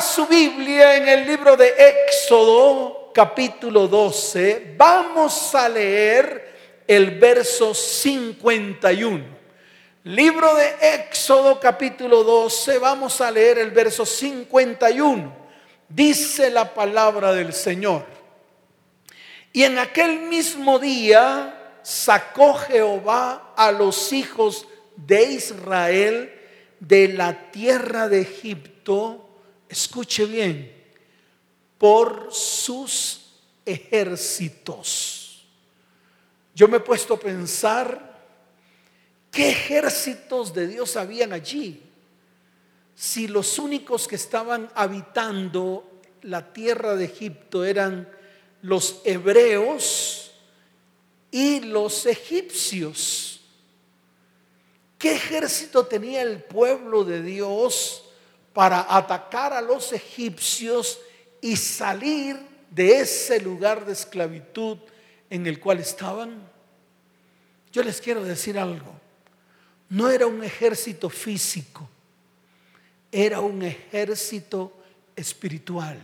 Su Biblia en el libro de Éxodo, capítulo 12. Vamos a leer el verso 51. Libro de Éxodo, capítulo 12. Vamos a leer el verso 51. Dice la palabra del Señor. Y en aquel mismo día sacó Jehová a los hijos de Israel de la tierra de Egipto escuche bien, por sus ejércitos. Yo me he puesto a pensar qué ejércitos de Dios habían allí. Si los únicos que estaban habitando la tierra de Egipto eran los hebreos y los egipcios. ¿Qué ejército tenía el pueblo de Dios para atacar a los egipcios y salir de ese lugar de esclavitud en el cual estaban? Yo les quiero decir algo. No era un ejército físico, era un ejército espiritual.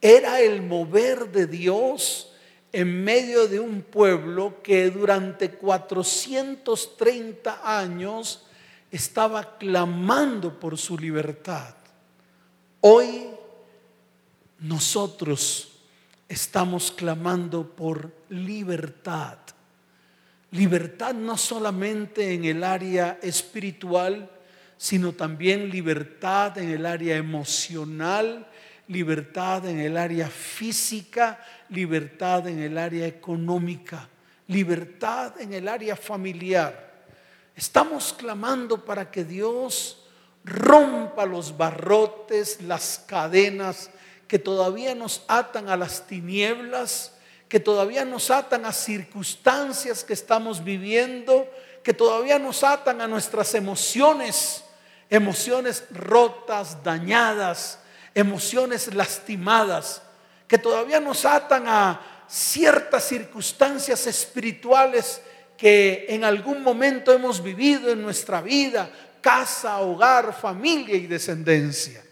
Era el mover de Dios en medio de un pueblo que durante 430 años estaba clamando por su libertad. Hoy nosotros estamos clamando por libertad. Libertad no solamente en el área espiritual, sino también libertad en el área emocional, libertad en el área física, libertad en el área económica, libertad en el área familiar. Estamos clamando para que Dios rompa los barrotes, las cadenas que todavía nos atan a las tinieblas, que todavía nos atan a circunstancias que estamos viviendo, que todavía nos atan a nuestras emociones, emociones rotas, dañadas, emociones lastimadas, que todavía nos atan a ciertas circunstancias espirituales que en algún momento hemos vivido en nuestra vida, casa, hogar, familia y descendencia.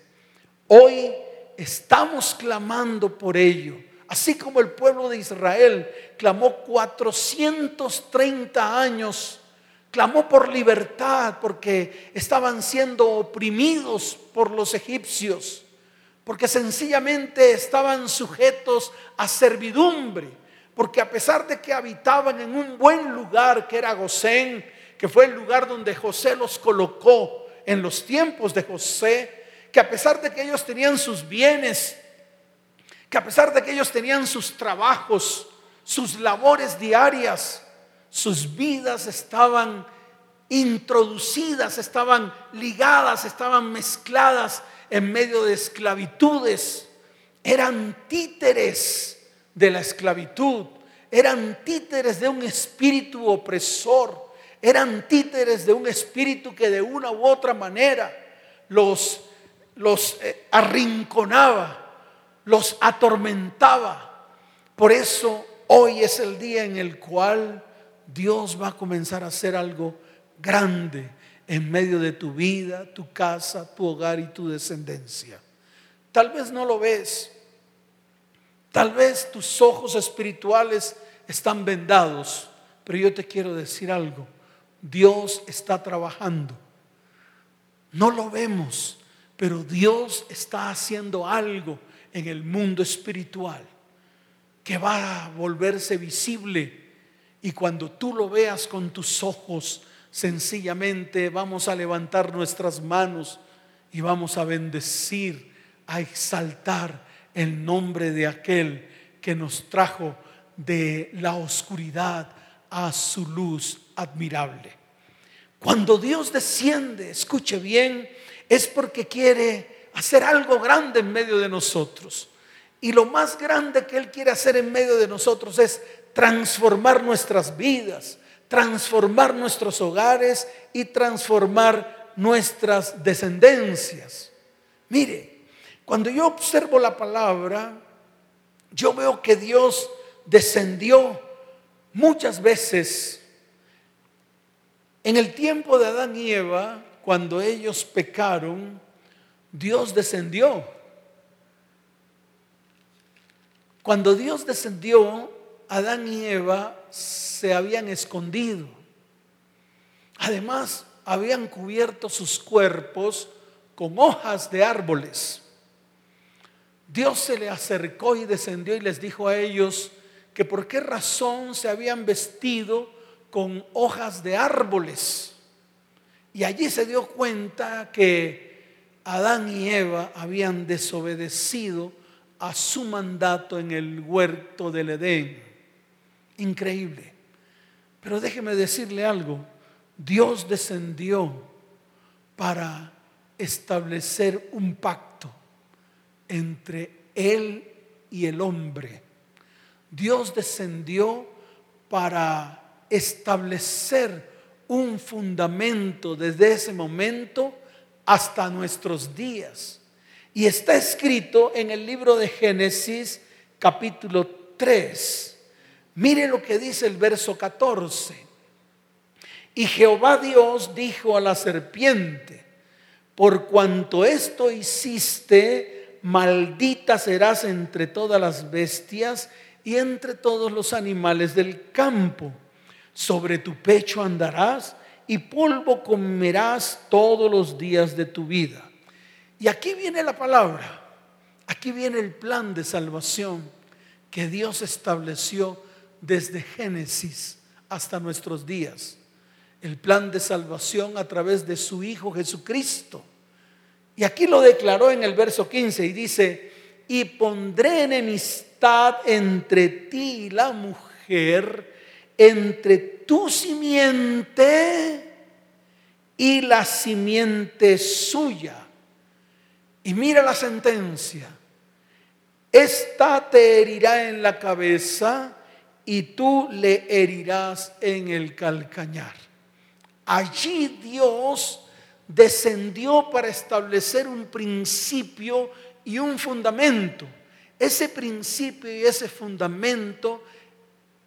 Hoy estamos clamando por ello. Así como el pueblo de Israel clamó 430 años, clamó por libertad porque estaban siendo oprimidos por los egipcios, porque sencillamente estaban sujetos a servidumbre porque a pesar de que habitaban en un buen lugar que era Gosén, que fue el lugar donde José los colocó en los tiempos de José, que a pesar de que ellos tenían sus bienes, que a pesar de que ellos tenían sus trabajos, sus labores diarias, sus vidas estaban introducidas, estaban ligadas, estaban mezcladas en medio de esclavitudes, eran títeres de la esclavitud, eran títeres de un espíritu opresor, eran títeres de un espíritu que de una u otra manera los, eh, arrinconaba, los atormentaba. Por eso hoy es el día en el cual Dios va a comenzar a hacer algo grande en medio de tu vida, tu casa, tu hogar y tu descendencia. Tal vez no lo ves, Tal vez tus ojos espirituales están vendados, pero yo te quiero decir algo. Dios está trabajando. No lo vemos, pero Dios está haciendo algo en el mundo espiritual que va a volverse visible. Y cuando tú lo veas con tus ojos, sencillamente vamos a levantar nuestras manos y vamos a bendecir, a exaltar el nombre de aquel que nos trajo de la oscuridad a su luz admirable. Cuando Dios desciende, escuche bien, es porque quiere hacer algo grande en medio de nosotros. Y lo más grande que Él quiere hacer en medio de nosotros es transformar nuestras vidas, transformar nuestros hogares y transformar nuestras descendencias. Mire, cuando yo observo la palabra, yo veo que Dios descendió muchas veces en el tiempo de Adán y Eva, cuando ellos pecaron, Dios descendió. Cuando Dios descendió, Adán y Eva se habían escondido. Además, habían cubierto sus cuerpos con hojas de árboles. Dios se le acercó y descendió y les dijo a ellos que por qué razón se habían vestido con hojas de árboles. Y allí se dio cuenta que Adán y Eva habían desobedecido a su mandato en el huerto del Edén. Increíble. Pero déjeme decirle algo. Dios descendió para establecer un pacto entre Él y el hombre. Dios descendió para establecer un fundamento desde ese momento hasta nuestros días. Y está escrito en el libro de Génesis capítulo 3. Mire lo que dice el verso 14. Y Jehová Dios dijo a la serpiente, por cuanto esto hiciste, maldita serás entre todas las bestias y entre todos los animales del campo. Sobre tu pecho andarás y polvo comerás todos los días de tu vida. Y aquí viene la palabra, aquí viene el plan de salvación que Dios estableció desde Génesis hasta nuestros días el plan de salvación a través de su Hijo Jesucristo. Y aquí lo declaró en el verso 15 y dice, y pondré enemistad entre ti y la mujer, entre tu simiente y la simiente suya. Y mira la sentencia, esta te herirá en la cabeza y tú le herirás en el calcañar. Allí Dios descendió para establecer un principio y un fundamento. Ese principio y ese fundamento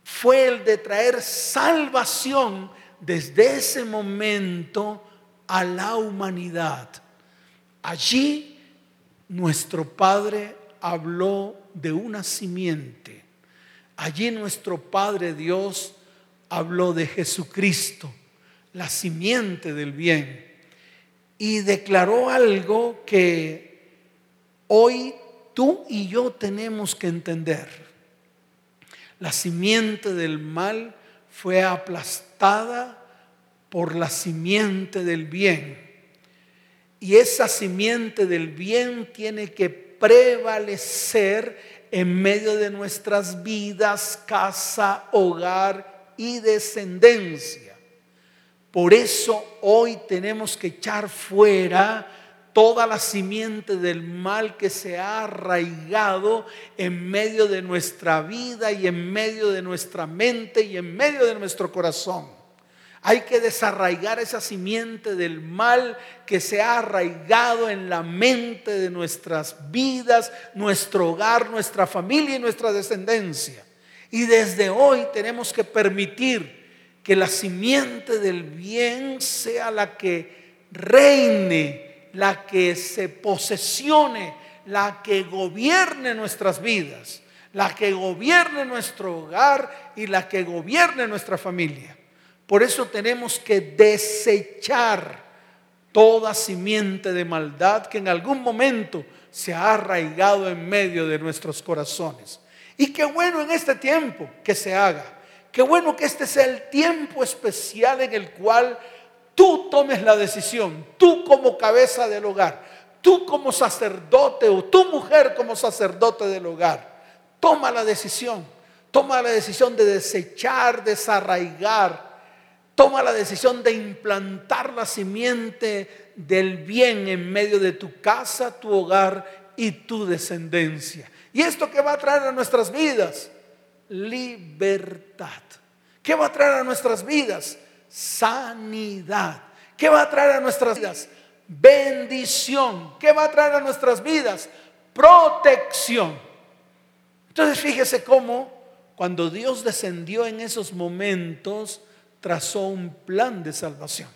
fue el de traer salvación desde ese momento a la humanidad. Allí nuestro Padre habló de una simiente. Allí nuestro Padre Dios habló de Jesucristo la simiente del bien. Y declaró algo que hoy tú y yo tenemos que entender. La simiente del mal fue aplastada por la simiente del bien. Y esa simiente del bien tiene que prevalecer en medio de nuestras vidas, casa, hogar y descendencia. Por eso hoy tenemos que echar fuera toda la simiente del mal que se ha arraigado en medio de nuestra vida y en medio de nuestra mente y en medio de nuestro corazón. Hay que desarraigar esa simiente del mal que se ha arraigado en la mente de nuestras vidas, nuestro hogar, nuestra familia y nuestra descendencia. Y desde hoy tenemos que permitir que la simiente del bien sea la que reine, la que se posesione, la que gobierne nuestras vidas, la que gobierne nuestro hogar y la que gobierne nuestra familia. Por eso tenemos que desechar toda simiente de maldad que en algún momento se ha arraigado en medio de nuestros corazones. Y qué bueno en este tiempo que se haga Qué bueno que este sea el tiempo especial en el cual tú tomes la decisión, tú como cabeza del hogar, tú como sacerdote o tu mujer como sacerdote del hogar. Toma la decisión, toma la decisión de desechar, desarraigar, toma la decisión de implantar la simiente del bien en medio de tu casa, tu hogar y tu descendencia. ¿Y esto qué va a traer a nuestras vidas? Libertad. ¿Qué va a traer a nuestras vidas? Sanidad. ¿Qué va a traer a nuestras vidas? Bendición. ¿Qué va a traer a nuestras vidas? Protección. Entonces fíjese cómo cuando Dios descendió en esos momentos, trazó un plan de salvación.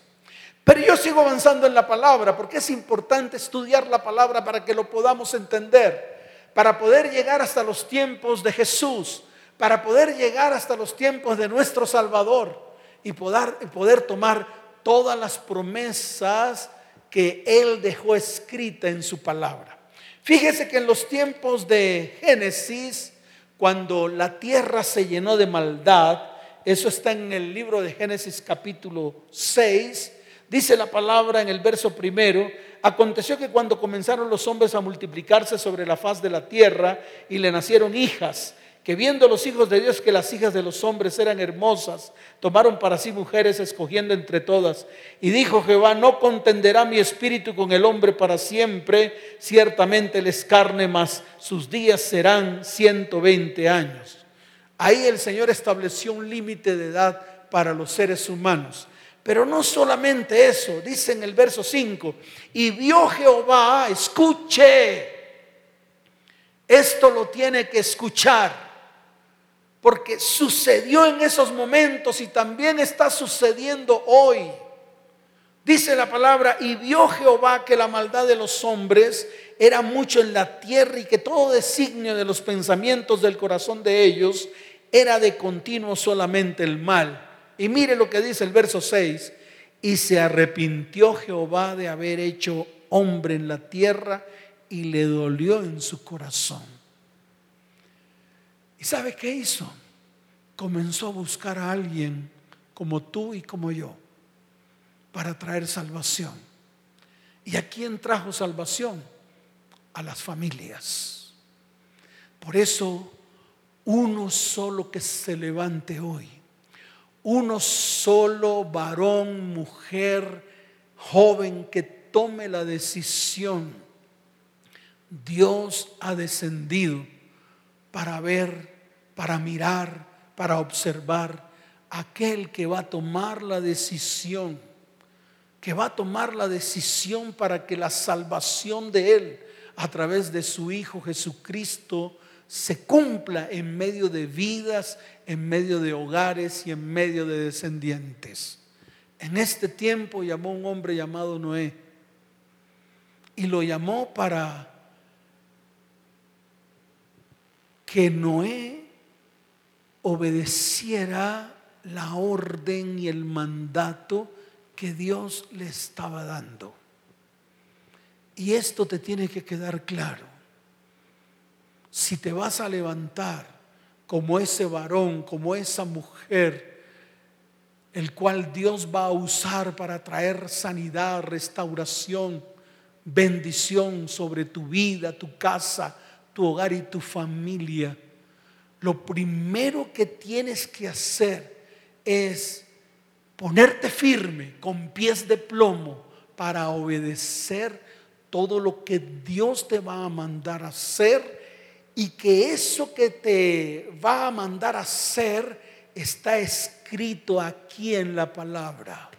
Pero yo sigo avanzando en la palabra porque es importante estudiar la palabra para que lo podamos entender, para poder llegar hasta los tiempos de Jesús, para poder llegar hasta los tiempos de nuestro Salvador y poder, tomar todas las promesas que Él dejó escrita en su palabra. Fíjese que en los tiempos de Génesis, cuando la tierra se llenó de maldad, eso está en el libro de Génesis capítulo 6, dice la palabra en el verso primero, aconteció que cuando comenzaron los hombres a multiplicarse sobre la faz de la tierra y le nacieron hijas, que viendo los hijos de Dios que las hijas de los hombres eran hermosas, tomaron para sí mujeres escogiendo entre todas. Y dijo Jehová, no contenderá mi espíritu con el hombre para siempre, ciertamente les carne, más sus días serán 120 años. Ahí el Señor estableció un límite de edad para los seres humanos. Pero no solamente eso, dice en el verso 5, y vio Jehová, escuche, esto lo tiene que escuchar porque sucedió en esos momentos y también está sucediendo hoy. Dice la palabra, y vio Jehová que la maldad de los hombres era mucho en la tierra y que todo designio de los pensamientos del corazón de ellos era de continuo solamente el mal. Y mire lo que dice el verso 6, y se arrepintió Jehová de haber hecho hombre en la tierra y le dolió en su corazón. ¿Y sabe qué hizo? Comenzó a buscar a alguien como tú y como yo para traer salvación. ¿Y a quién trajo salvación? A las familias. Por eso, uno solo que se levante hoy, uno solo varón, mujer, joven que tome la decisión, Dios ha descendido para ver, para mirar, para observar aquel que va a tomar la decisión, que va a tomar la decisión para que la salvación de Él a través de su Hijo Jesucristo se cumpla en medio de vidas, en medio de hogares y en medio de descendientes. En este tiempo llamó un hombre llamado Noé y lo llamó para que Noé obedeciera la orden y el mandato que Dios le estaba dando. Y esto te tiene que quedar claro. Si te vas a levantar como ese varón, como esa mujer, el cual Dios va a usar para traer sanidad, restauración, bendición sobre tu vida, tu casa, tu hogar y tu familia, lo primero que tienes que hacer es ponerte firme con pies de plomo para obedecer todo lo que Dios te va a mandar a hacer y que eso que te va a mandar a hacer está escrito aquí en la palabra.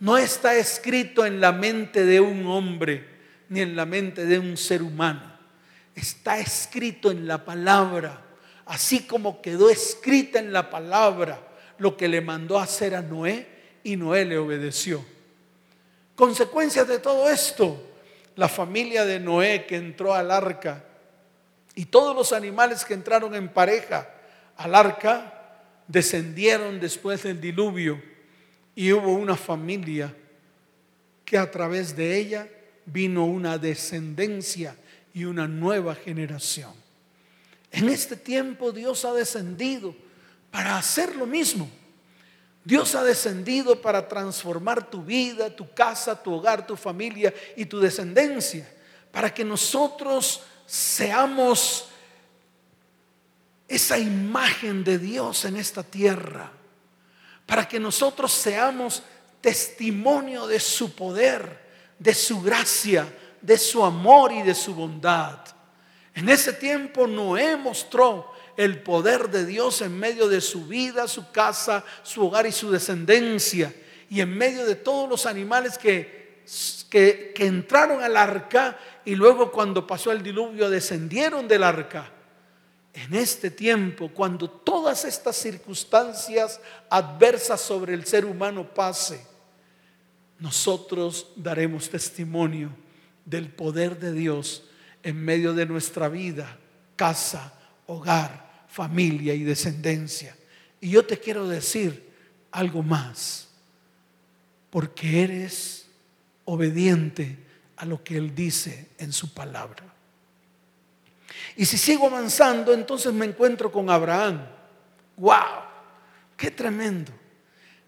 No está escrito en la mente de un hombre ni en la mente de un ser humano está escrito en la palabra, así como quedó escrita en la palabra lo que le mandó hacer a Noé y Noé le obedeció. Consecuencias de todo esto, la familia de Noé que entró al arca y todos los animales que entraron en pareja al arca descendieron después del diluvio y hubo una familia que a través de ella vino una descendencia y una nueva generación. En este tiempo Dios ha descendido para hacer lo mismo. Dios ha descendido para transformar tu vida, tu casa, tu hogar, tu familia y tu descendencia, para que nosotros seamos esa imagen de Dios en esta tierra, para que nosotros seamos testimonio de su poder, de su gracia, de su amor y de su bondad. En ese tiempo Noé mostró el poder de Dios en medio de su vida, su casa, su hogar y su descendencia. Y en medio de todos los animales que, que, entraron al arca y luego cuando pasó el diluvio descendieron del arca. En este tiempo, cuando todas estas circunstancias adversas sobre el ser humano pase, nosotros daremos testimonio del poder de Dios en medio de nuestra vida, casa, hogar, familia y descendencia. Y yo te quiero decir algo más, porque eres obediente a lo que Él dice en su palabra. Y si sigo avanzando, entonces me encuentro con Abraham. ¡Wow! ¡Qué tremendo!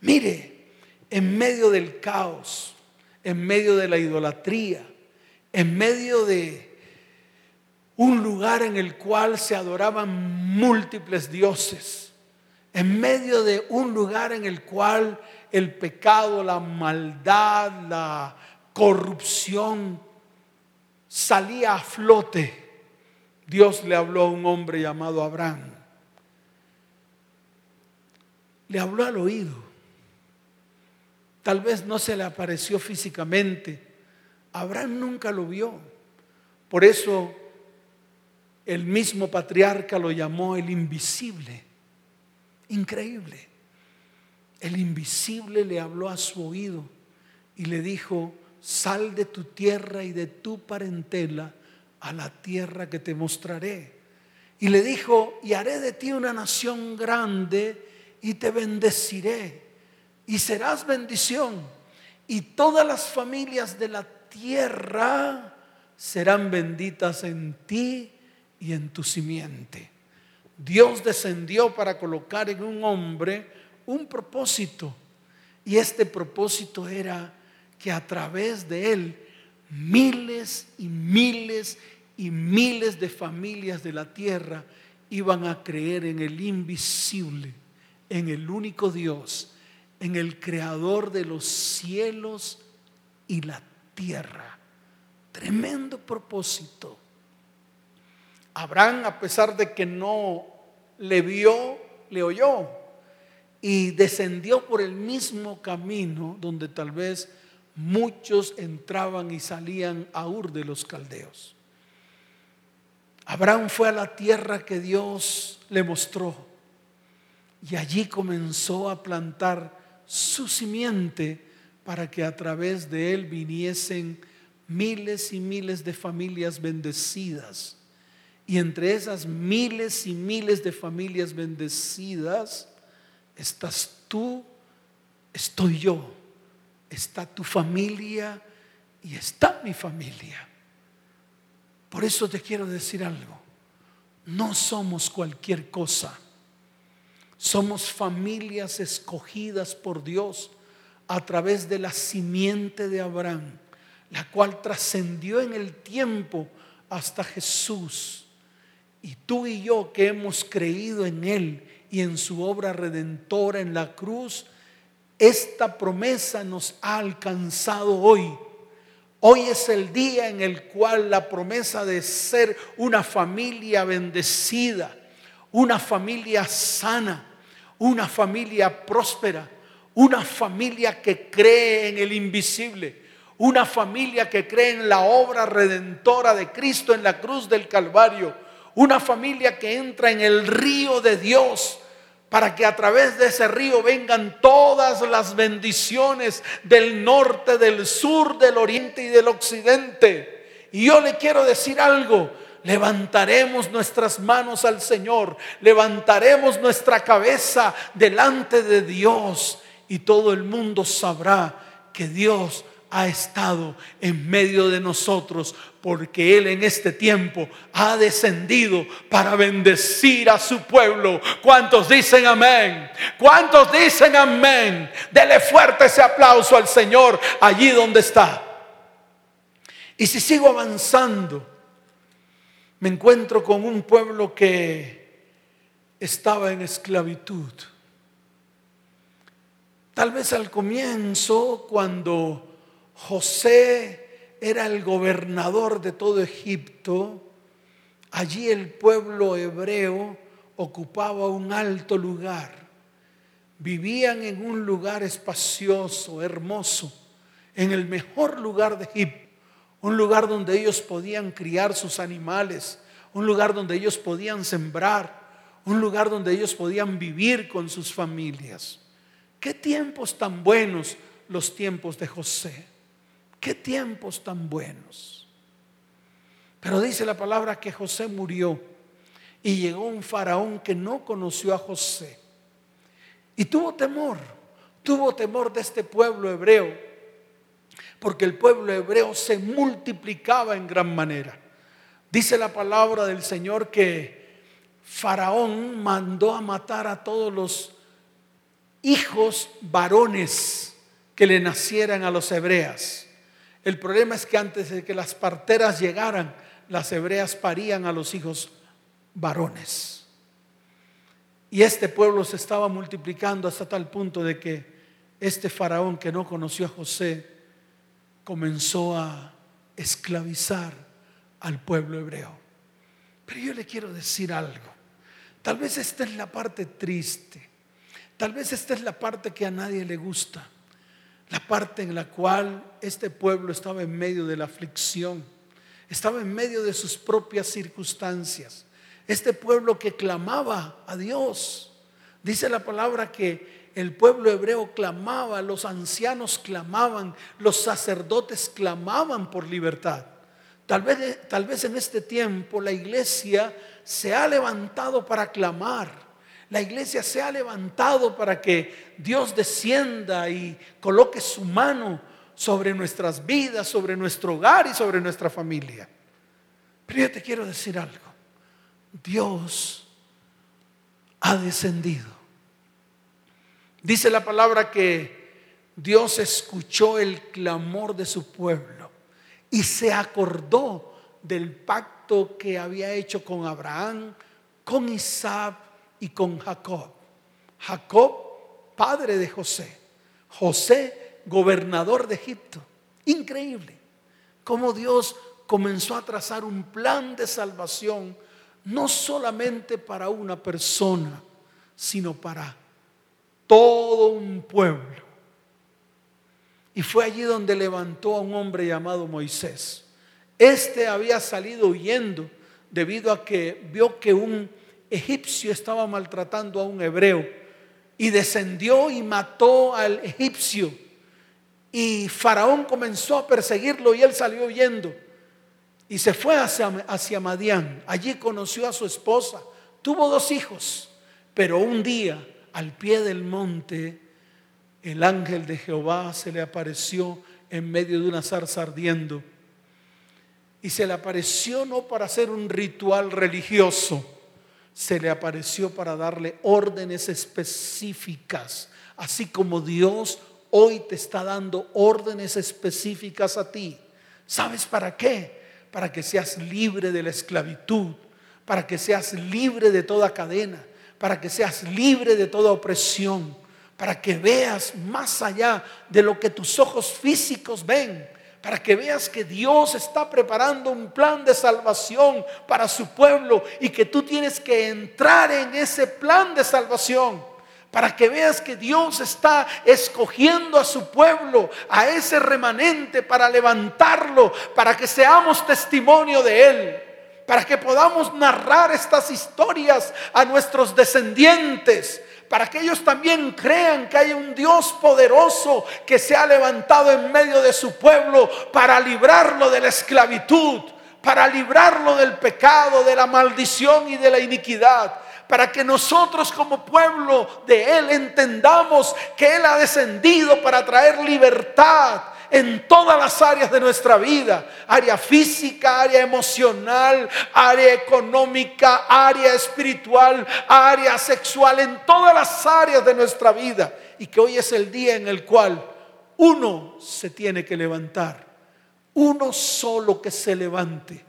Mire, en medio del caos, en medio de la idolatría, en medio de un lugar en el cual se adoraban múltiples dioses, en medio de un lugar en el cual el pecado, la maldad, la corrupción salía a flote, Dios le habló a un hombre llamado Abraham. Le habló al oído. Tal vez no se le apareció físicamente. Abraham nunca lo vio. Por eso el mismo patriarca lo llamó el invisible. Increíble. El invisible le habló a su oído y le dijo, sal de tu tierra y de tu parentela a la tierra que te mostraré. Y le dijo, y haré de ti una nación grande y te bendeciré y serás bendición. Y todas las familias de la tierra serán benditas en ti y en tu simiente. Dios descendió para colocar en un hombre un propósito. Y este propósito era que a través de él miles y miles y miles de familias de la tierra iban a creer en el invisible, en el único Dios, en el creador de los cielos y la tierra. Tremendo propósito. Abraham, a pesar de que no le vio, le oyó y descendió por el mismo camino donde tal vez muchos entraban y salían a Ur de los caldeos. Abraham fue a la tierra que Dios le mostró y allí comenzó a plantar su simiente para que a través de él viniesen miles y miles de familias bendecidas. Y entre esas miles y miles de familias bendecidas estás tú, estoy yo está tu familia y está mi familia. Por eso te quiero decir algo. No somos cualquier cosa. Somos familias escogidas por Dios a través de la simiente de Abraham, la cual trascendió en el tiempo hasta Jesús. Y tú y yo que hemos creído en Él y en su obra redentora en la cruz, esta promesa nos ha alcanzado hoy. Hoy es el día en el cual la promesa de ser una familia bendecida, una familia sana, una familia próspera, una familia que cree en el invisible, una familia que cree en la obra redentora de Cristo en la cruz del Calvario, una familia que entra en el río de Dios para que a través de ese río vengan todas las bendiciones del norte, del sur, del oriente y del occidente. Y yo le quiero decir algo, levantaremos nuestras manos al Señor, levantaremos nuestra cabeza delante de Dios y todo el mundo sabrá que Dios ha estado en medio de nosotros porque Él en este tiempo ha descendido para bendecir a su pueblo. ¿Cuántos dicen amén? ¿Cuántos dicen amén? Dele fuerte ese aplauso al Señor allí donde está. Y si sigo avanzando, me encuentro con un pueblo que estaba en esclavitud. Tal vez al comienzo, cuando José era el gobernador de todo Egipto, allí el pueblo hebreo ocupaba un alto lugar. Vivían en un lugar espacioso, hermoso, en el mejor lugar de Egipto, un lugar donde ellos podían criar sus animales, un lugar donde ellos podían sembrar, un lugar donde ellos podían vivir con sus familias. Qué tiempos tan buenos los tiempos de José. Qué tiempos tan buenos. Pero dice la palabra que José murió y llegó un faraón que no conoció a José. Y tuvo temor, tuvo temor de este pueblo hebreo, porque el pueblo hebreo se multiplicaba en gran manera. Dice la palabra del Señor que Faraón mandó a matar a todos los hijos varones que le nacieran a los hebreas. El problema es que antes de que las parteras llegaran, las hebreas parían a los hijos varones. Y este pueblo se estaba multiplicando hasta tal punto de que este faraón que no conoció a José comenzó a esclavizar al pueblo hebreo. Pero yo le quiero decir algo. Tal vez esta es la parte triste. Tal vez esta es la parte que a nadie le gusta. La parte en la cual este pueblo estaba en medio de la aflicción. Estaba en medio de sus propias circunstancias. Este pueblo que clamaba a Dios. Dice la palabra que el pueblo hebreo clamaba, los ancianos clamaban, los sacerdotes clamaban por libertad. Tal vez, tal vez en este tiempo la iglesia se ha levantado para clamar. La iglesia se ha levantado para que Dios descienda y coloque su mano sobre nuestras vidas, sobre nuestro hogar y sobre nuestra familia. Pero yo te quiero decir algo. Dios ha descendido. Dice la palabra que Dios escuchó el clamor de su pueblo y se acordó del pacto que había hecho con Abraham, con Isaac y con Jacob. Jacob, padre de José. José, gobernador de Egipto. Increíble cómo Dios comenzó a trazar un plan de salvación no solamente para una persona, sino para todo un pueblo. Y fue allí donde levantó a un hombre llamado Moisés. Este había salido huyendo debido a que vio que un egipcio estaba maltratando a un hebreo y descendió y mató al egipcio. Y Faraón comenzó a perseguirlo y él salió huyendo. Y se fue hacia, hacia Madián. Allí conoció a su esposa. Tuvo dos hijos. Pero un día, al pie del monte, el ángel de Jehová se le apareció en medio de una zarza ardiendo. Y se le apareció no para hacer un ritual religioso, se le apareció para darle órdenes específicas, así como Dios hoy te está dando órdenes específicas a ti. ¿Sabes para qué? para que seas libre de la esclavitud, para que seas libre de toda cadena, para que seas libre de toda opresión, para que veas más allá de lo que tus ojos físicos ven, para que veas que Dios está preparando un plan de salvación para su pueblo y que tú tienes que entrar en ese plan de salvación para que veas que Dios está escogiendo a su pueblo, a ese remanente, para levantarlo, para que seamos testimonio de Él, para que podamos narrar estas historias a nuestros descendientes, para que ellos también crean que hay un Dios poderoso que se ha levantado en medio de su pueblo para librarlo de la esclavitud, para librarlo del pecado, de la maldición y de la iniquidad para que nosotros como pueblo de Él entendamos que Él ha descendido para traer libertad en todas las áreas de nuestra vida, área física, área emocional, área económica, área espiritual, área sexual, en todas las áreas de nuestra vida. Y que hoy es el día en el cual uno se tiene que levantar, uno solo que se levante.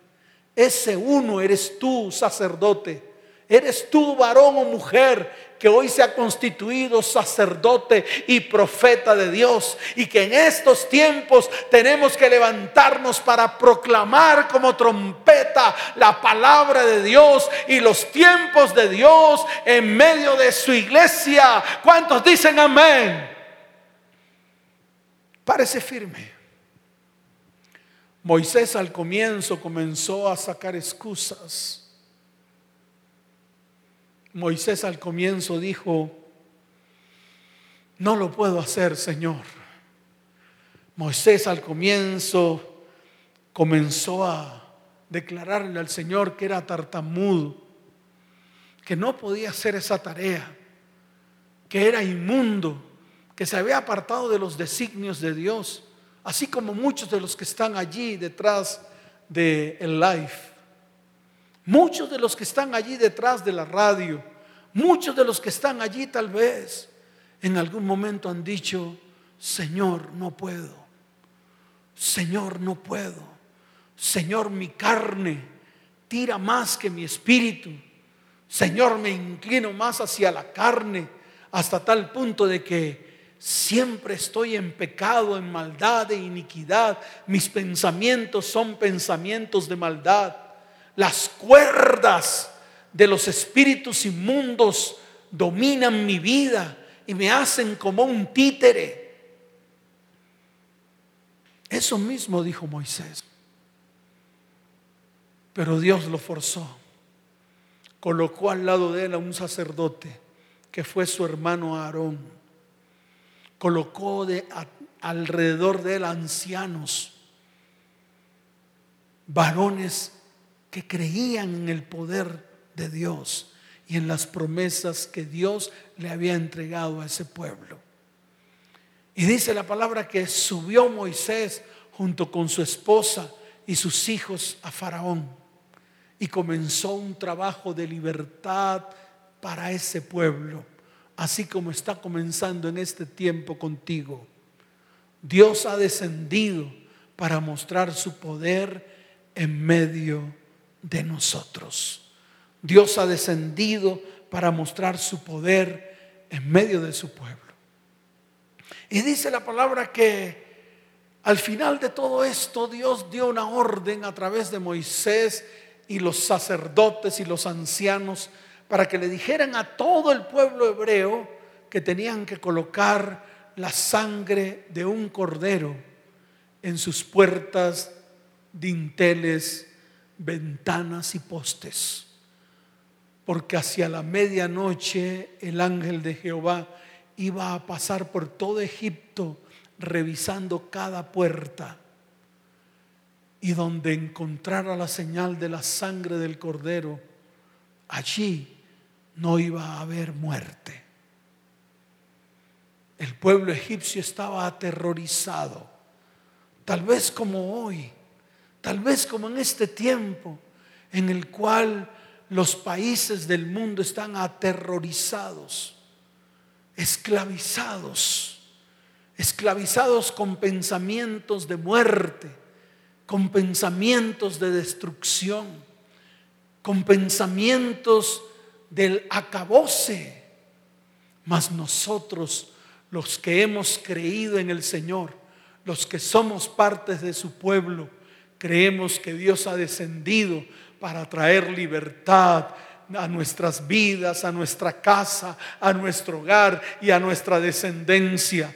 Ese uno eres tú, sacerdote Eres tú, varón o mujer, que hoy se ha constituido sacerdote y profeta de Dios y que en estos tiempos tenemos que levantarnos para proclamar como trompeta la palabra de Dios y los tiempos de Dios en medio de su iglesia. ¿Cuántos dicen amén? Parece firme. Moisés al comienzo comenzó a sacar excusas Moisés al comienzo dijo, no lo puedo hacer, Señor. Moisés al comienzo comenzó a declararle al Señor que era tartamudo, que no podía hacer esa tarea, que era inmundo, que se había apartado de los designios de Dios, así como muchos de los que están allí detrás de el live. Muchos de los que están allí detrás de la radio, muchos de los que están allí tal vez en algún momento han dicho, Señor, no puedo. Señor, no puedo. Señor, mi carne tira más que mi espíritu. Señor, me inclino más hacia la carne hasta tal punto de que Siempre estoy en pecado, en maldad e iniquidad. Mis pensamientos son pensamientos de maldad. Las cuerdas de los espíritus inmundos dominan mi vida y me hacen como un títere. Eso mismo dijo Moisés. Pero Dios lo forzó. Colocó al lado de él a un sacerdote que fue su hermano Aarón colocó de, alrededor de él ancianos, varones que creían en el poder de Dios y en las promesas que Dios le había entregado a ese pueblo. Y dice la palabra que subió Moisés junto con su esposa y sus hijos a Faraón y comenzó un trabajo de libertad para ese pueblo así como está comenzando en este tiempo contigo. Dios ha descendido para mostrar su poder en medio de nosotros. Dios ha descendido para mostrar su poder en medio de su pueblo. Y dice la palabra que al final de todo esto Dios dio una orden a través de Moisés y los sacerdotes y los ancianos para que le dijeran a todo el pueblo hebreo que tenían que colocar la sangre de un cordero en sus puertas, dinteles, ventanas y postes. Porque hacia la medianoche el ángel de Jehová iba a pasar por todo Egipto revisando cada puerta y donde encontrara la señal de la sangre del cordero, allí no iba a haber muerte. El pueblo egipcio estaba aterrorizado, tal vez como hoy, tal vez como en este tiempo en el cual los países del mundo están aterrorizados, esclavizados, esclavizados con pensamientos de muerte, con pensamientos de destrucción, con pensamientos del acabose. Mas nosotros, los que hemos creído en el Señor, los que somos partes de su pueblo, creemos que Dios ha descendido para traer libertad a nuestras vidas, a nuestra casa, a nuestro hogar y a nuestra descendencia.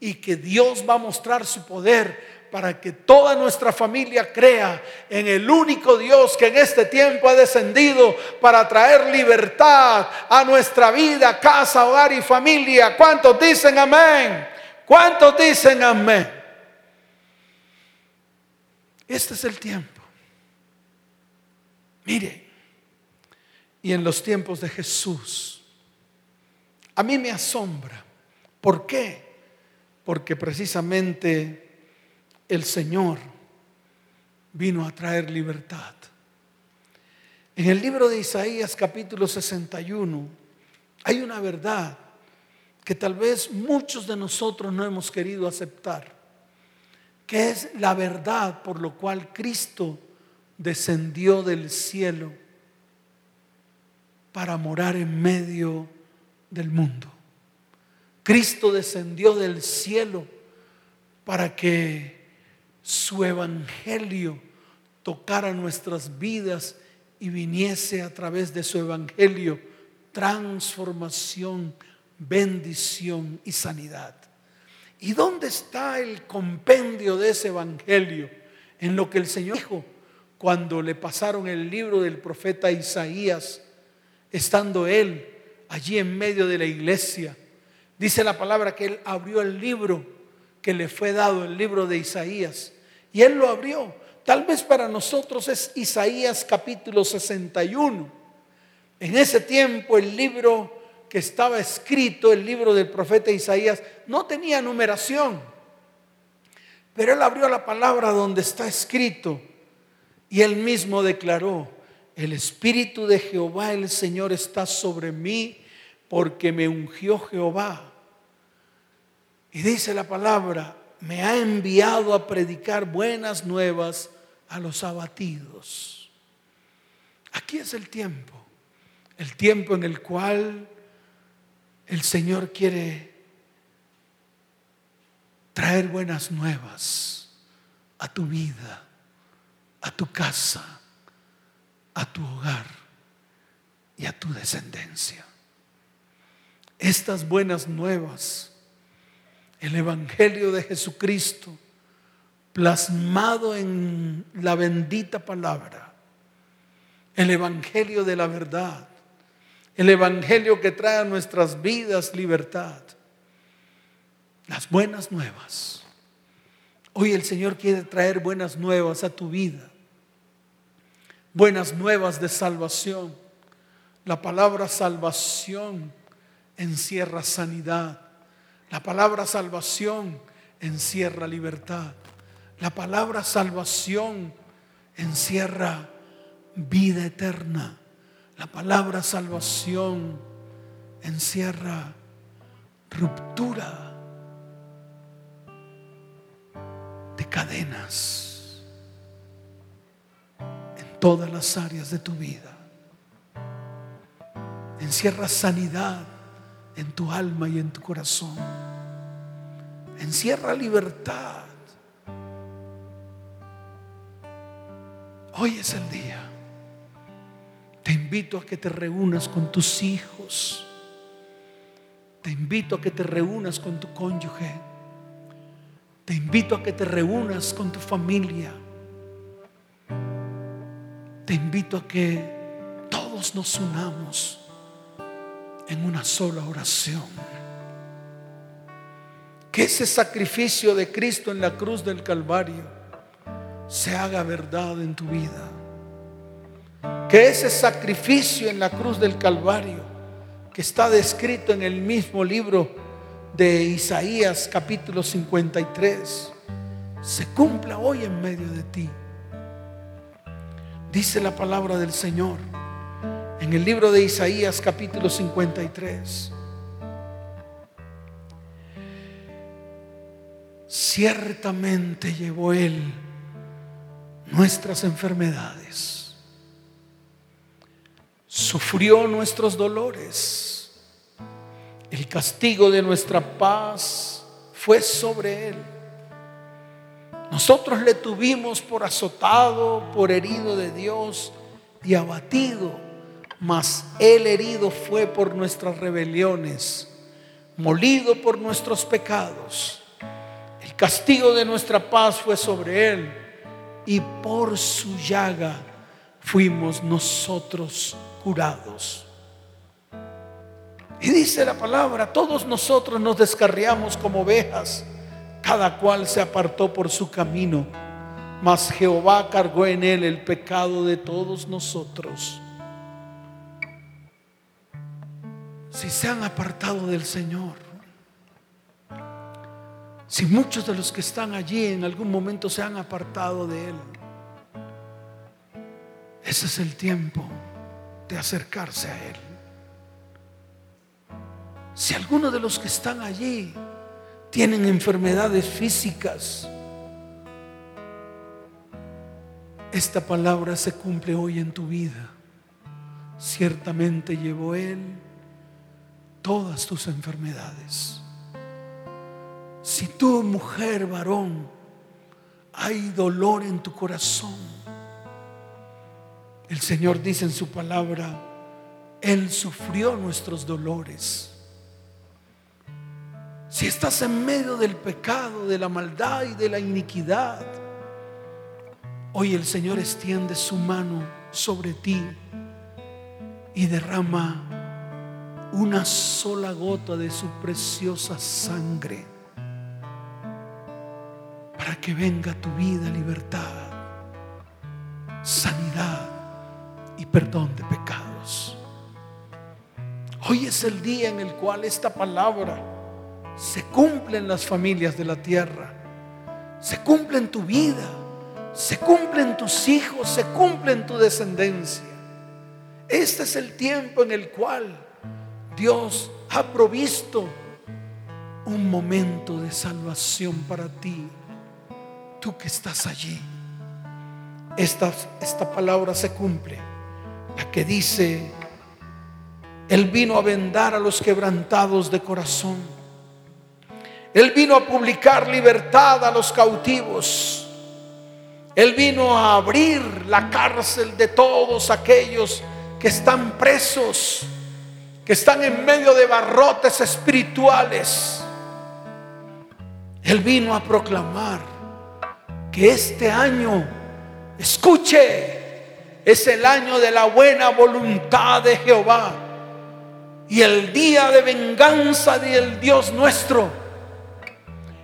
Y que Dios va a mostrar su poder para que toda nuestra familia crea en el único Dios que en este tiempo ha descendido para traer libertad a nuestra vida, casa, hogar y familia. ¿Cuántos dicen amén? ¿Cuántos dicen amén? Este es el tiempo. Mire, y en los tiempos de Jesús, a mí me asombra. ¿Por qué? Porque precisamente el Señor vino a traer libertad. En el libro de Isaías capítulo 61 hay una verdad que tal vez muchos de nosotros no hemos querido aceptar, que es la verdad por lo cual Cristo descendió del cielo para morar en medio del mundo. Cristo descendió del cielo para que su evangelio tocara nuestras vidas y viniese a través de su evangelio transformación, bendición y sanidad. ¿Y dónde está el compendio de ese evangelio? En lo que el Señor dijo cuando le pasaron el libro del profeta Isaías, estando él allí en medio de la iglesia. Dice la palabra que él abrió el libro que le fue dado el libro de Isaías. Y él lo abrió. Tal vez para nosotros es Isaías capítulo 61. En ese tiempo el libro que estaba escrito, el libro del profeta Isaías, no tenía numeración. Pero él abrió la palabra donde está escrito y él mismo declaró, el Espíritu de Jehová el Señor está sobre mí porque me ungió Jehová. Y dice la palabra, me ha enviado a predicar buenas nuevas a los abatidos. Aquí es el tiempo, el tiempo en el cual el Señor quiere traer buenas nuevas a tu vida, a tu casa, a tu hogar y a tu descendencia. Estas buenas nuevas, el Evangelio de Jesucristo, plasmado en la bendita palabra, el Evangelio de la verdad, el Evangelio que trae a nuestras vidas libertad. Las buenas nuevas. Hoy el Señor quiere traer buenas nuevas a tu vida. Buenas nuevas de salvación. La palabra salvación encierra sanidad. La palabra salvación encierra libertad. La palabra salvación encierra vida eterna. La palabra salvación encierra ruptura de cadenas en todas las áreas de tu vida. Encierra sanidad en tu alma y en tu corazón. Encierra libertad. Hoy es el día te invito a que te reúnas con tus hijos. Te invito a que te reúnas con tu cónyuge. Te invito a que te reúnas con tu familia. Te invito a que todos nos unamos en una sola oración. Que ese sacrificio de Cristo en la cruz del Calvario se haga verdad en tu vida que ese sacrificio en la cruz del Calvario, que está descrito en el mismo libro de Isaías capítulo 53, se cumpla hoy en medio de ti. Dice la palabra del Señor en el libro de Isaías capítulo 53. Ciertamente llevó Él nuestras enfermedades sufrió nuestros dolores. El castigo de nuestra paz fue sobre él. Nosotros le tuvimos por azotado, por herido de Dios y abatido, mas él herido fue por nuestras rebeliones, molido por nuestros pecados. El castigo de nuestra paz fue sobre él y por su llaga fuimos nosotros Y dice la palabra, todos nosotros nos descarriamos como ovejas, cada cual se apartó por su camino, mas Jehová cargó en él el pecado de todos nosotros. Si se han apartado del Señor, si muchos de los que están allí en algún momento se han apartado de Él, ese es el tiempo de acercarse a Él. Si algunos de los que están allí tienen enfermedades físicas, esta palabra se cumple hoy en tu vida. Ciertamente llevó Él todas tus enfermedades. Si tú, mujer, varón, hay dolor en tu corazón, el Señor dice en su palabra, Él sufrió nuestros dolores. Si estás en medio del pecado, de la maldad y de la iniquidad, hoy el Señor extiende su mano sobre ti y derrama una sola gota de su preciosa sangre que venga tu vida libertad, sanidad y perdón de pecados. Hoy es el día en el cual esta palabra se cumple en las familias de la tierra, se cumple en tu vida, se cumple en tus hijos, se cumple en tu descendencia. Este es el tiempo en el cual Dios ha provisto un momento de salvación para ti, tú que estás allí. Esta, esta palabra se cumple, la que dice, Él vino a vendar a los quebrantados de corazón. Él vino a publicar libertad a los cautivos. Él vino a abrir la cárcel de todos aquellos que están presos, que están en medio de barrotes espirituales. Él vino a proclamar que este año, escuche, es el año de la buena voluntad de Jehová y el día de venganza del Dios nuestro.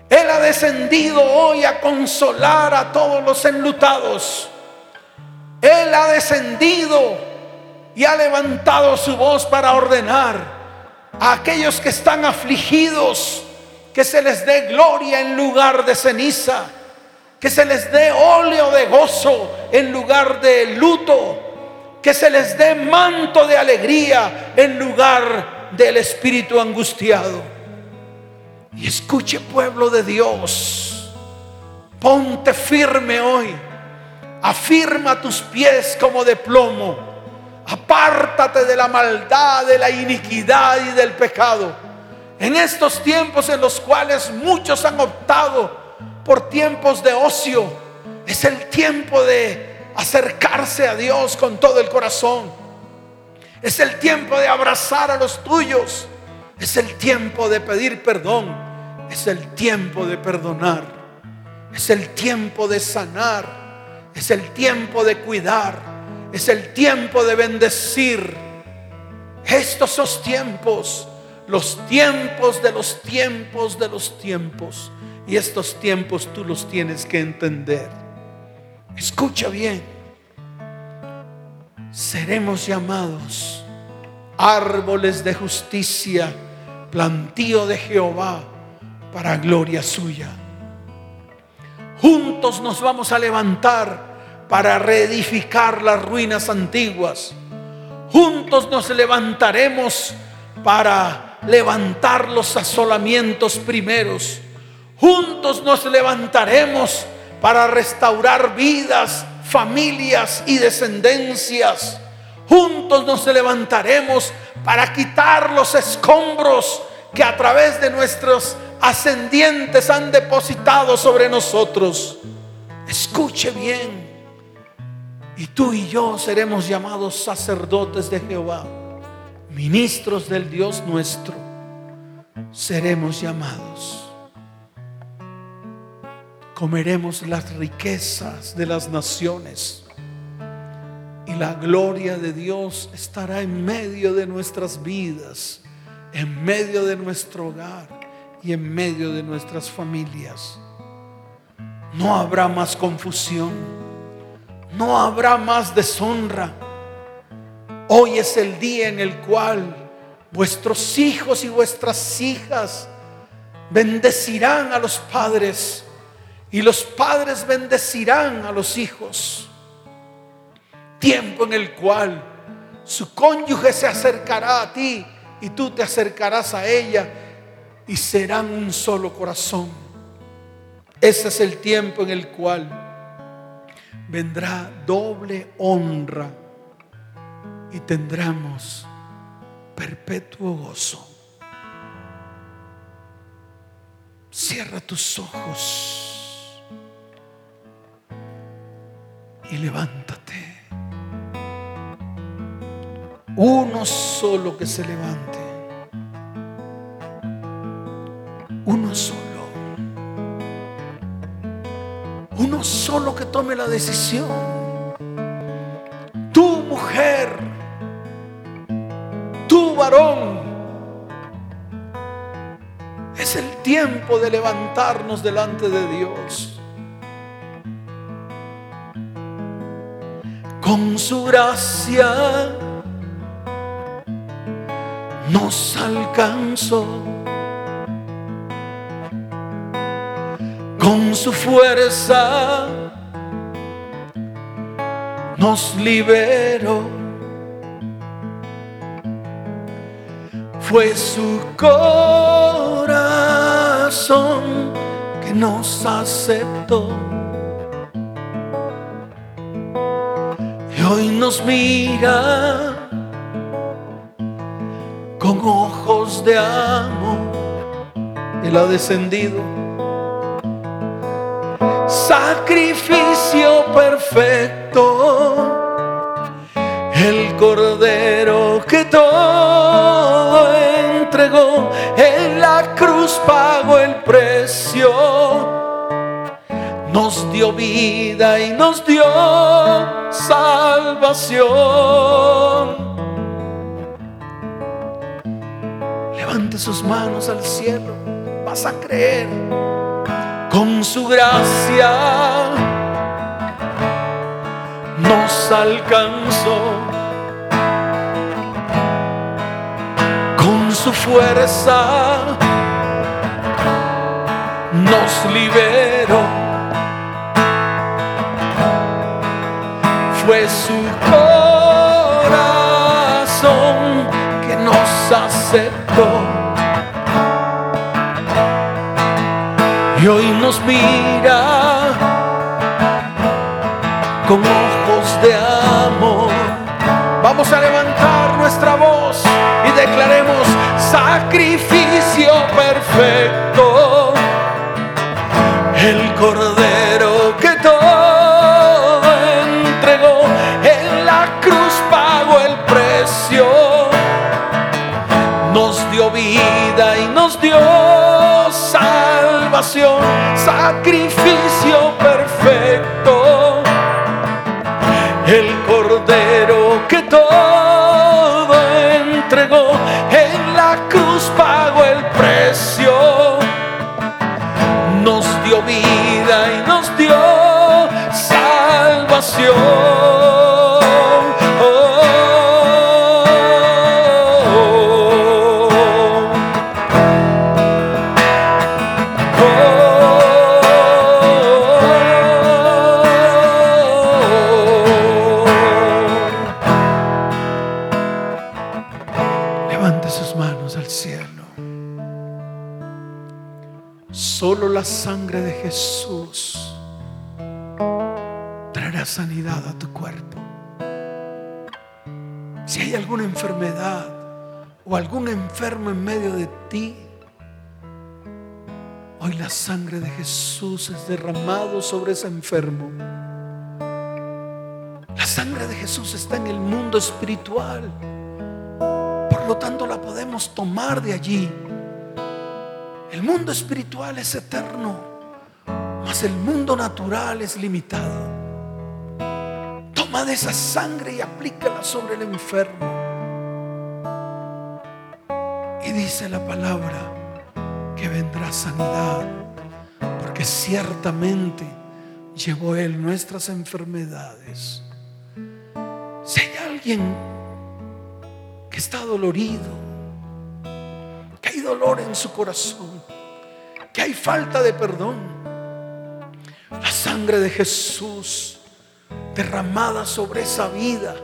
Él ha descendido hoy a consolar a todos los enlutados. Él ha descendido y ha levantado su voz para ordenar a aquellos que están afligidos que se les dé gloria en lugar de ceniza, que se les dé óleo de gozo en lugar de luto, que se les dé manto de alegría en lugar del espíritu angustiado. Y escuche pueblo de Dios, ponte firme hoy, afirma tus pies como de plomo, apártate de la maldad, de la iniquidad y del pecado en estos tiempos en los cuales muchos han optado por tiempos de ocio, es el tiempo de acercarse a Dios con todo el corazón. Es el tiempo de abrazar a los tuyos. Es el tiempo de pedir perdón. Es el tiempo de perdonar. Es el tiempo de sanar. Es el tiempo de cuidar. Es el tiempo de bendecir. Estos son tiempos los tiempos de los tiempos de los tiempos. Y estos tiempos tú los tienes que entender. Escucha bien. Seremos llamados árboles de justicia, plantío de Jehová para gloria suya. Juntos nos vamos a levantar para reedificar las ruinas antiguas. Juntos nos levantaremos para levantar los asolamientos primeros. Juntos nos levantaremos para restaurar vidas, familias y descendencias. Juntos nos levantaremos para quitar los escombros que a través de nuestros ascendientes han depositado sobre nosotros. Escuche bien. Y tú y yo seremos llamados sacerdotes de Jehová ministros del Dios nuestro, seremos llamados. Comeremos las riquezas de las naciones. Y la gloria de Dios estará en medio de nuestras vidas, en medio de nuestro hogar y en medio de nuestras familias. No habrá más confusión, no habrá más deshonra. Hoy es el día en el cual vuestros hijos y vuestras hijas bendecirán a los padres y los padres bendecirán a los hijos. Tiempo en el cual su cónyuge se acercará a ti y tú te acercarás a ella y serán un solo corazón. Ese es el tiempo en el cual vendrá doble honra y tendremos perpetuo gozo. Cierra tus ojos y levántate. Uno solo que se levante. Uno solo. Uno solo que tome la decisión. Tu mujer tu varón. Es el tiempo de levantarnos delante de Dios. Con su gracia nos alcanzó. Con su fuerza nos liberó. Fue su corazón que nos aceptó. Y hoy nos mira con ojos de amor. Él ha descendido. Sacrificio perfecto el cordero que todo entregó, en la cruz pagó el precio, nos dio vida y nos dio salvación. Levante sus manos al cielo, vas a creer con su gracia nos alcanzó. su fuerza nos liberó. Fue su corazón que nos aceptó. Y hoy nos mira con ojos de amor. Vamos a levantar nuestra voz y declaremos sacrificio perfecto, vida y nos dio salvación, sacrificio perfecto, o algún enfermo en medio de ti, hoy la sangre de Jesús es derramado sobre ese enfermo. La sangre de Jesús está en el mundo espiritual. Por lo tanto la podemos tomar de allí el mundo espiritual es eterno, mas el mundo natural es limitado. Toma de esa sangre y aplícala sobre el enfermo. Y dice la palabra que vendrá sanidad, porque ciertamente llevó Él nuestras enfermedades. Si hay alguien que está dolorido, que hay dolor en su corazón, que hay falta de perdón. La sangre de Jesús derramada sobre esa vida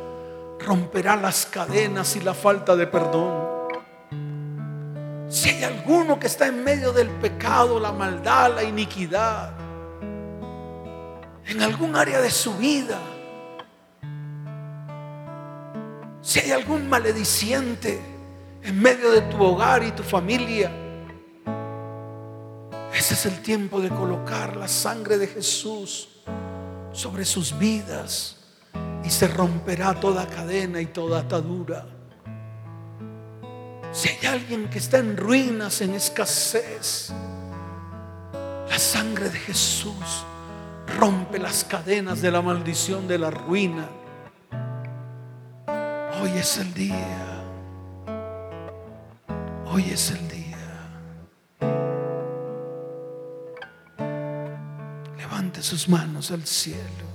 romperá las cadenas y la falta de perdón. Si hay alguno que está en medio del pecado, la maldad, la iniquidad, en algún área de su vida, si hay algún malediciente, en medio de tu hogar y tu familia. Ese es el tiempo de colocar la sangre de Jesús sobre sus vidas y se romperá toda cadena y toda atadura. Si hay alguien que está en ruinas, en escasez, la sangre de Jesús rompe las cadenas de la maldición de la ruina. Hoy es el día Hoy es el día. Levante sus manos al cielo.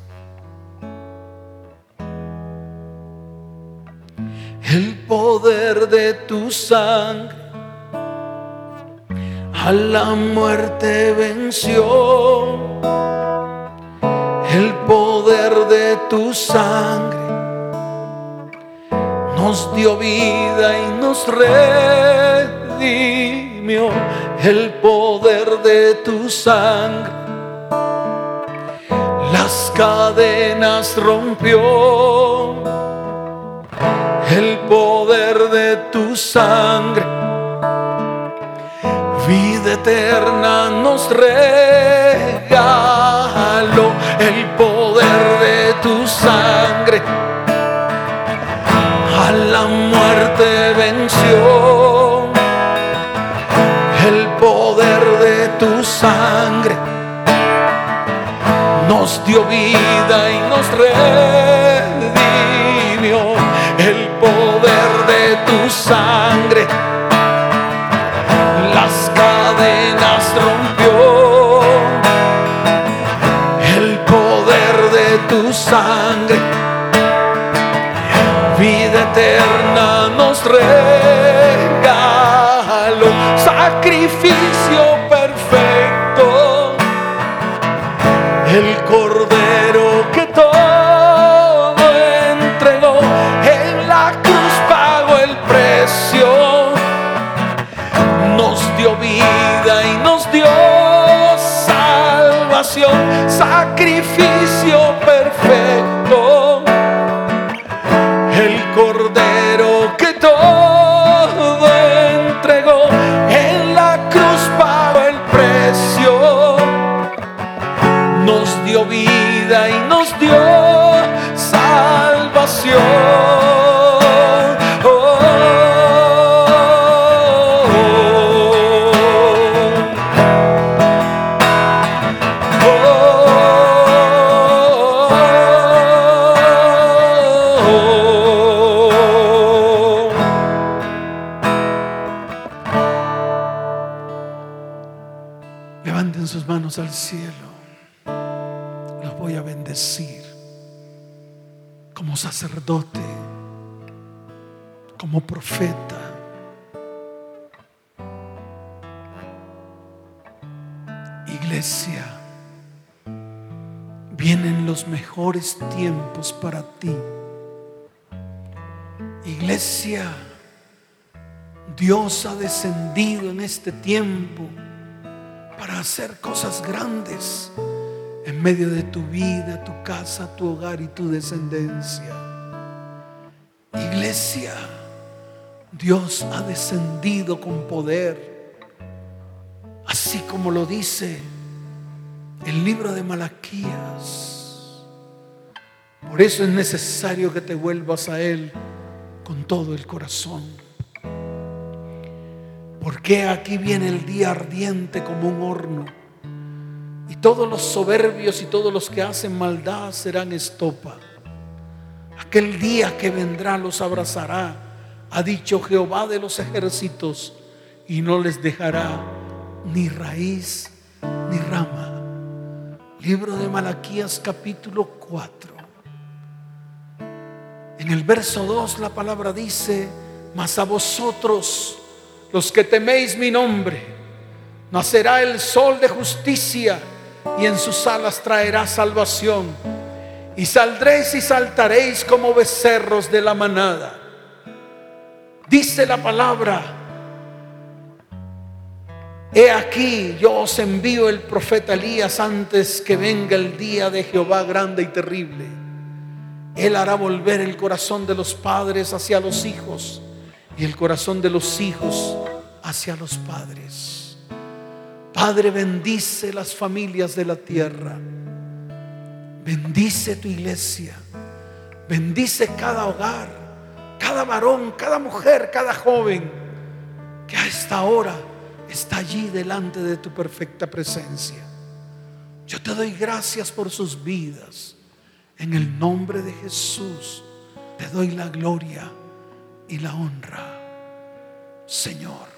El poder de tu sangre a la muerte venció. El poder de tu sangre nos dio vida y nos redimió. El poder de tu sangre las cadenas rompió. Poder de tu sangre vida eterna nos regaló el poder de tu sangre. A la muerte venció el poder de tu sangre. Nos dio vida y nos redimió el poder eterna nos regaló. Sacrificio profeta. Iglesia, vienen los mejores tiempos para ti. Iglesia, Dios ha descendido en este tiempo para hacer cosas grandes en medio de tu vida, tu casa, tu hogar y tu descendencia. Iglesia, Dios ha descendido con poder, así como lo dice el libro de Malaquías. Por eso es necesario que te vuelvas a Él con todo el corazón. Porque aquí viene el día ardiente como un horno. Y todos los soberbios y todos los que hacen maldad serán estopa. Aquel día que vendrá los abrazará, ha dicho Jehová de los ejércitos, y no les dejará ni raíz ni rama. Libro de Malaquías capítulo 4. En el verso 2 la palabra dice, mas a vosotros, los que teméis mi nombre, nacerá el sol de justicia y en sus alas traerá salvación. Y saldréis y saltaréis como becerros de la manada. Dice la palabra, he aquí yo os envío el profeta Elías antes que venga el día de Jehová grande y terrible. Él hará volver el corazón de los padres hacia los hijos y el corazón de los hijos hacia los padres. Padre, bendice las familias de la tierra. Bendice tu iglesia. Bendice cada hogar, cada varón, cada mujer, cada joven que a esta hora está allí delante de tu perfecta presencia. Yo te doy gracias por sus vidas. En el nombre de Jesús te doy la gloria y la honra. Señor.